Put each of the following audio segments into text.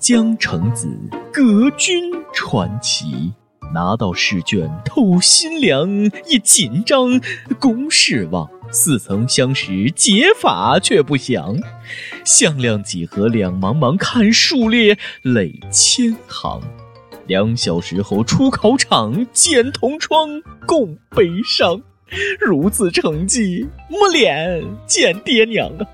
江城子，阁君传奇。拿到试卷透心凉，一紧张公事忘。似曾相识，解法却不详。向量几何两茫茫，看数列累千行。两小时后出考场，见同窗共悲伤。如此成绩，没脸见爹娘啊！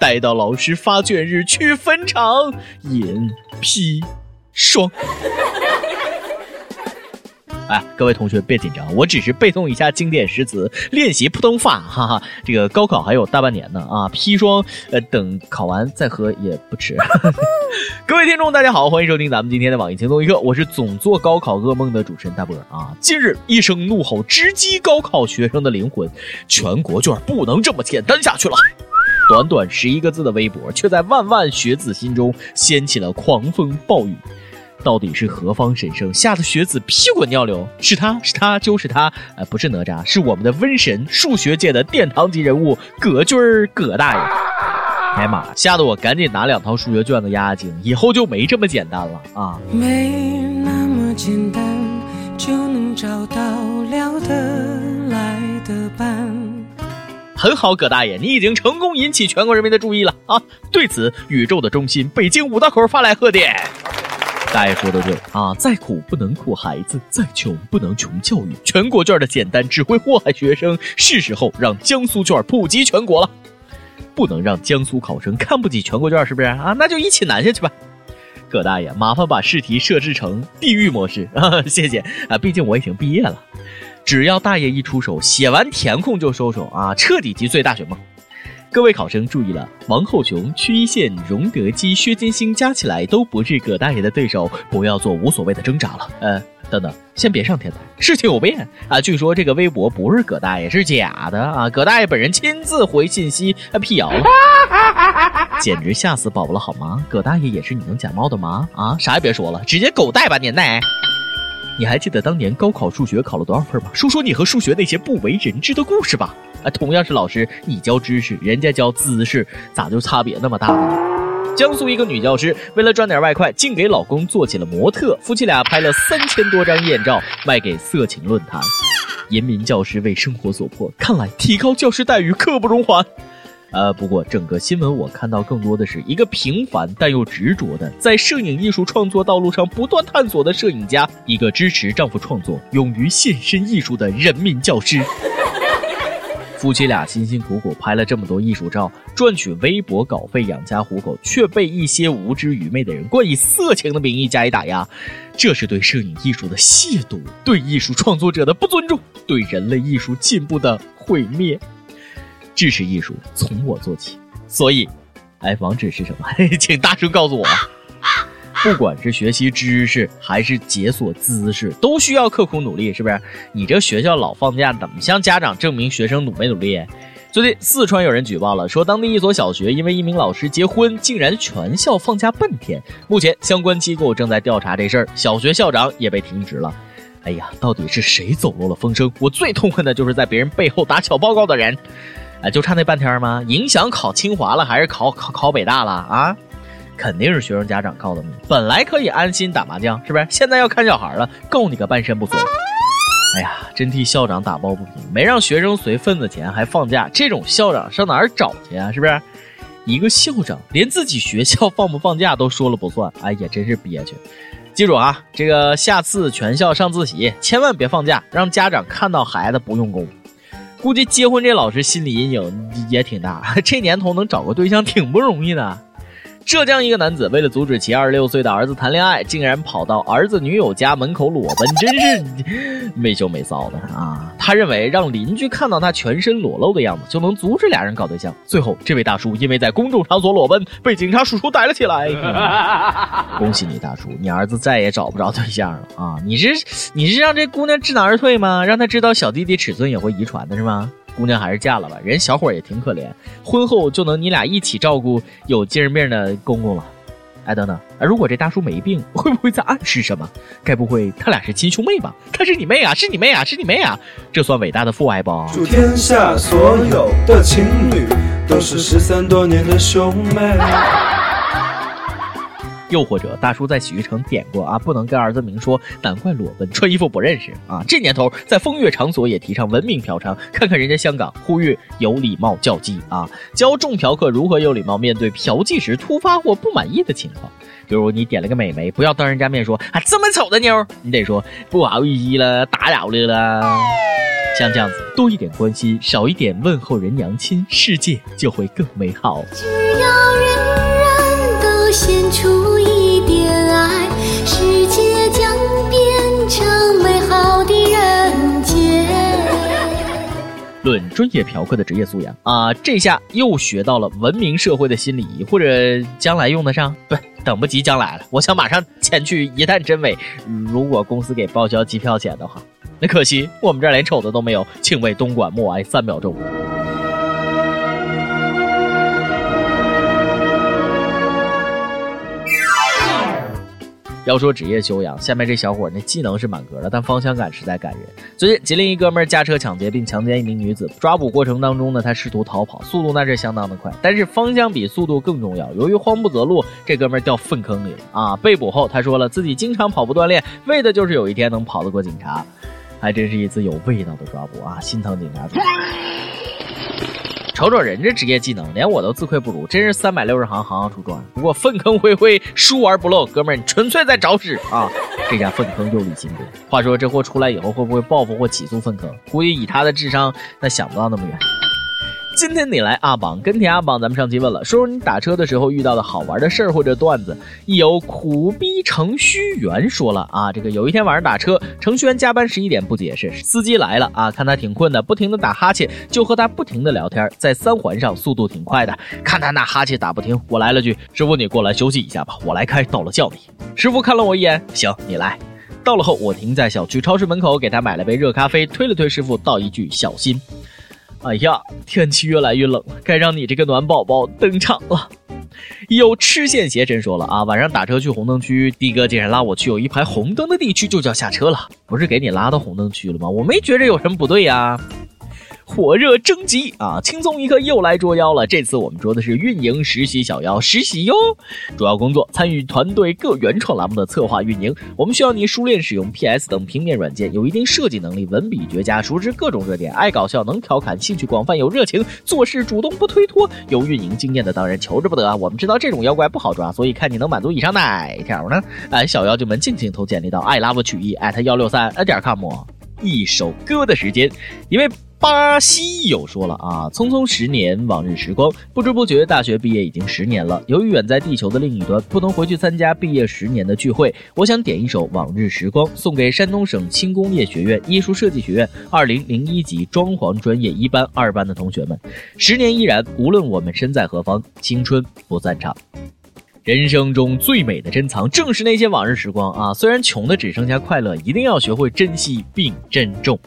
待到老师发卷日去坟场，饮砒霜。哎，各位同学别紧张，我只是背诵一下经典诗词，练习普通话，哈哈。这个高考还有大半年呢啊，砒霜，呃，等考完再喝也不迟。各位听众，大家好，欢迎收听咱们今天的网易轻松一刻，我是总做高考噩梦的主持人大波啊。近日，一声怒吼直击高考学生的灵魂，全国卷不能这么简单下去了。短短十一个字的微博，却在万万学子心中掀起了狂风暴雨。到底是何方神圣，吓得学子屁滚尿流？是他是他就是他，呃，不是哪吒，是我们的瘟神，数学界的殿堂级人物葛军儿葛大爷。哎妈，吓得我赶紧拿两套数学卷子压压惊，以后就没这么简单了啊！没那么简单就能找到聊得来的伴。很好，葛大爷，你已经成功引起全国人民的注意了啊！对此，宇宙的中心北京五道口发来贺电。大爷说的对啊，再苦不能苦孩子，再穷不能穷教育。全国卷的简单只会祸害学生，是时候让江苏卷普及全国了。不能让江苏考生看不起全国卷，是不是啊？那就一起难下去吧。葛大爷，麻烦把试题设置成地狱模式啊！谢谢啊，毕竟我已经毕业了。只要大爷一出手，写完填空就收手啊，彻底击碎大学梦。各位考生注意了，王后雄、曲一线、荣德基、薛金星加起来都不是葛大爷的对手，不要做无所谓的挣扎了。呃，等等，先别上天台，事情有变啊！据说这个微博不是葛大爷，是假的啊！葛大爷本人亲自回信息辟谣了，简直吓死宝宝了好吗？葛大爷也是你能假冒的吗？啊，啥也别说了，直接狗带吧年代。你还记得当年高考数学考了多少分吗？说说你和数学那些不为人知的故事吧。啊，同样是老师，你教知识，人家教姿势，咋就差别那么大呢？江苏一个女教师为了赚点外快，竟给老公做起了模特，夫妻俩拍了三千多张艳照，卖给色情论坛。人民教师为生活所迫，看来提高教师待遇刻不容缓。呃，不过整个新闻我看到更多的是一个平凡但又执着的，在摄影艺术创作道路上不断探索的摄影家，一个支持丈夫创作、勇于献身艺术的人民教师。夫妻俩辛辛苦苦拍了这么多艺术照，赚取微薄稿费养家糊口，却被一些无知愚昧的人冠以色情的名义加以打压，这是对摄影艺术的亵渎，对艺术创作者的不尊重，对人类艺术进步的毁灭。支持艺术从我做起，所以，哎，网址是什么？请大声告诉我。不管是学习知识还是解锁姿势，都需要刻苦努力，是不是？你这学校老放假，怎么向家长证明学生努没努力？最近四川有人举报了，说当地一所小学因为一名老师结婚，竟然全校放假半天。目前相关机构正在调查这事儿，小学校长也被停职了。哎呀，到底是谁走漏了风声？我最痛恨的就是在别人背后打小报告的人。哎，就差那半天吗？影响考清华了，还是考考考北大了啊？肯定是学生家长告的密。本来可以安心打麻将，是不是？现在要看小孩了，够你个半身不遂。哎呀，真替校长打抱不平，没让学生随份子钱还放假，这种校长上哪儿找去啊？是不是？一个校长连自己学校放不放假都说了不算，哎呀，真是憋屈。记住啊，这个下次全校上自习，千万别放假，让家长看到孩子不用功。估计结婚这老师心理阴影也挺大，这年头能找个对象挺不容易的。浙江一个男子为了阻止其二十六岁的儿子谈恋爱，竟然跑到儿子女友家门口裸奔，真是 没羞没臊的啊！他认为让邻居看到他全身裸露的样子，就能阻止俩人搞对象。最后，这位大叔因为在公众场所裸奔，被警察叔叔逮了起来。恭喜你，大叔，你儿子再也找不着对象了啊！你是你是让这姑娘知难而退吗？让她知道小弟弟尺寸也会遗传的是吗？姑娘还是嫁了吧，人小伙也挺可怜，婚后就能你俩一起照顾有精神病的公公了。哎，等等，如果这大叔没病，会不会在暗示什么？该不会他俩是亲兄妹吧？他是你妹啊，是你妹啊，是你妹啊！这算伟大的父爱不？祝天下所有的情侣都是失散多年的兄妹。又或者大叔在洗浴城点过啊，不能跟儿子明说，难怪裸奔，穿衣服不认识啊。这年头在风月场所也提倡文明嫖娼，看看人家香港呼吁有礼貌叫妓啊，教众嫖客如何有礼貌面对嫖妓时突发或不满意的情况。比如你点了个美眉，不要当人家面说啊这么丑的妞，你得说不好意思了，打扰了啦。像这样子，多一点关心，少一点问候人娘亲，世界就会更美好。只要人人都献出论专业嫖客的职业素养啊，这下又学到了文明社会的心理仪，或者将来用得上？不，等不及将来了，我想马上前去一探真伪。如果公司给报销机票钱的话。那可惜，我们这儿连丑的都没有，请为东莞默哀三秒钟。要说职业修养，下面这小伙那技能是满格的，但方向感实在感人。最近吉林一哥们驾车抢劫并强奸一名女子，抓捕过程当中呢，他试图逃跑，速度那是相当的快，但是方向比速度更重要。由于慌不择路，这哥们掉粪坑里了啊！被捕后，他说了自己经常跑步锻炼，为的就是有一天能跑得过警察。还真是一次有味道的抓捕啊！心疼警察。瞅瞅人这职业技能，连我都自愧不如，真是三百六十行，行行出状元。不过粪坑灰灰，疏而不漏，哥们儿，你纯粹在找屎啊！这家粪坑又立新功。话说这货出来以后会不会报复或起诉粪坑？估计以他的智商，那想不到那么远。今天你来阿榜跟帖阿榜，咱们上期问了，说说你打车的时候遇到的好玩的事儿或者段子。有苦逼程序员说了啊，这个有一天晚上打车，程序员加班十一点不解释，司机来了啊，看他挺困的，不停的打哈欠，就和他不停的聊天，在三环上速度挺快的，看他那哈欠打不停，我来了句师傅你过来休息一下吧，我来开，到了叫你。师傅看了我一眼，行你来。到了后我停在小区超市门口，给他买了杯热咖啡，推了推师傅，道一句小心。哎呀，天气越来越冷了，该让你这个暖宝宝登场了。有吃线邪神说了啊，晚上打车去红灯区，的哥竟然拉我去有一排红灯的地区，就叫下车了。不是给你拉到红灯区了吗？我没觉着有什么不对呀。火热征集啊！轻松一刻又来捉妖了。这次我们捉的是运营实习小妖实习哟。主要工作参与团队各原创栏目的策划运营。我们需要你熟练使用 PS 等平面软件，有一定设计能力，文笔绝佳，熟知各种热点，爱搞笑，能调侃，兴趣广泛，有热情，做事主动不推脱，有运营经验的当然求之不得啊。我们知道这种妖怪不好抓，所以看你能满足以上哪条呢？哎，小妖精们尽情投简历到 i love 曲艺幺六三点 com。一首歌的时间，因为。巴西友说了啊，匆匆十年，往日时光，不知不觉大学毕业已经十年了。由于远在地球的另一端，不能回去参加毕业十年的聚会，我想点一首《往日时光》，送给山东省轻工业学院艺术设计学院二零零一级装潢专业一班、二班的同学们。十年依然，无论我们身在何方，青春不散场。人生中最美的珍藏，正是那些往日时光啊！虽然穷的只剩下快乐，一定要学会珍惜并珍重。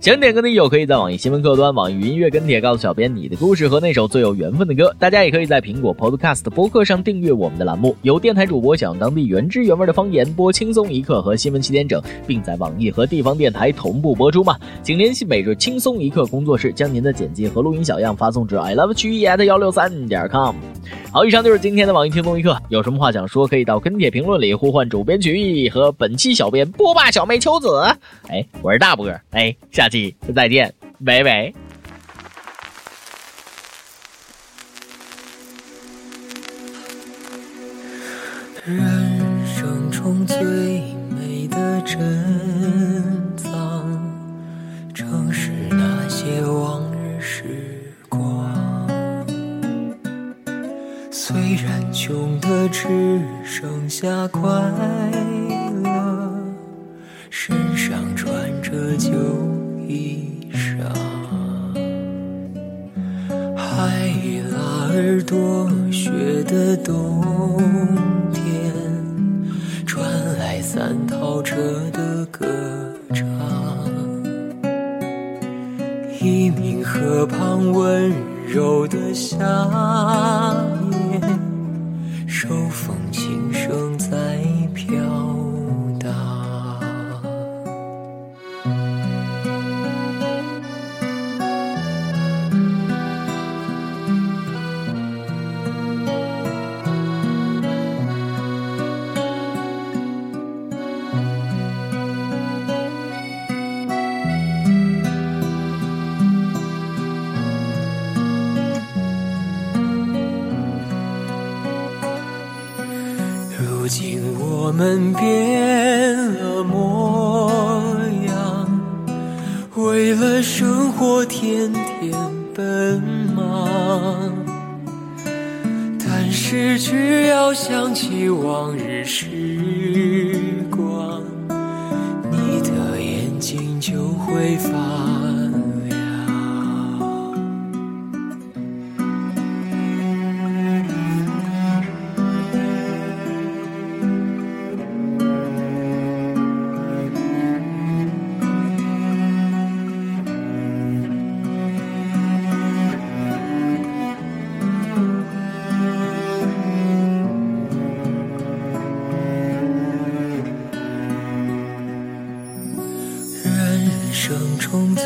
想点歌的友可以在网易新闻客户端、网易云音乐跟帖告诉小编你的故事和那首最有缘分的歌。大家也可以在苹果 Podcast 播客上订阅我们的栏目，由电台主播讲当地原汁原味的方言，播轻松一刻和新闻七点整，并在网易和地方电台同步播出嘛？请联系每日轻松一刻工作室，将您的简介和录音小样发送至 i love 曲艺 at 幺六三点 com。好，以上就是今天的网易轻松一刻，有什么话想说，可以到跟帖评论里呼唤主编曲艺和本期小编波霸小妹秋子。哎，我是大波，哎。下期再见，拜拜。人生中最美的真上穿着旧。衣裳，海拉尔多雪的冬天，传来三套车的歌唱。一名河旁温柔的夏夜，手风我们变了模样，为了生活天天奔忙。但是只要想起往日时光，你的眼睛就会发。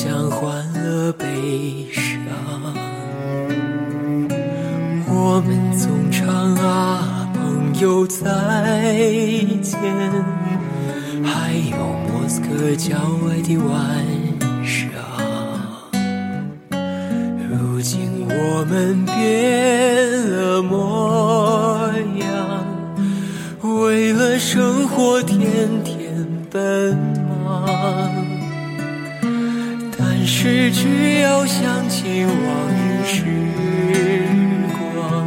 像欢乐悲伤，我们总唱啊朋友再见，还有莫斯科郊外的晚上。如今我们变要想起往日时光，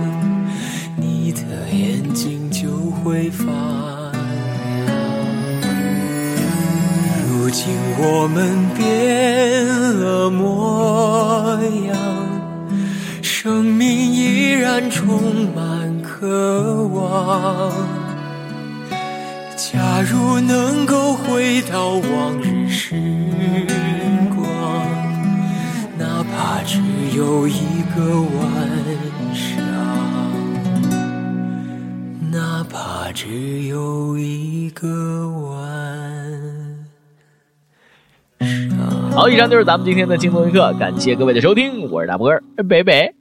你的眼睛就会发亮。如今我们变了模样，生命依然充满渴望。假如能够回到往日个晚上，哪怕只有一个晚上。好，以上就是咱们今天的轻松一刻，感谢各位的收听，我是大波儿，北北。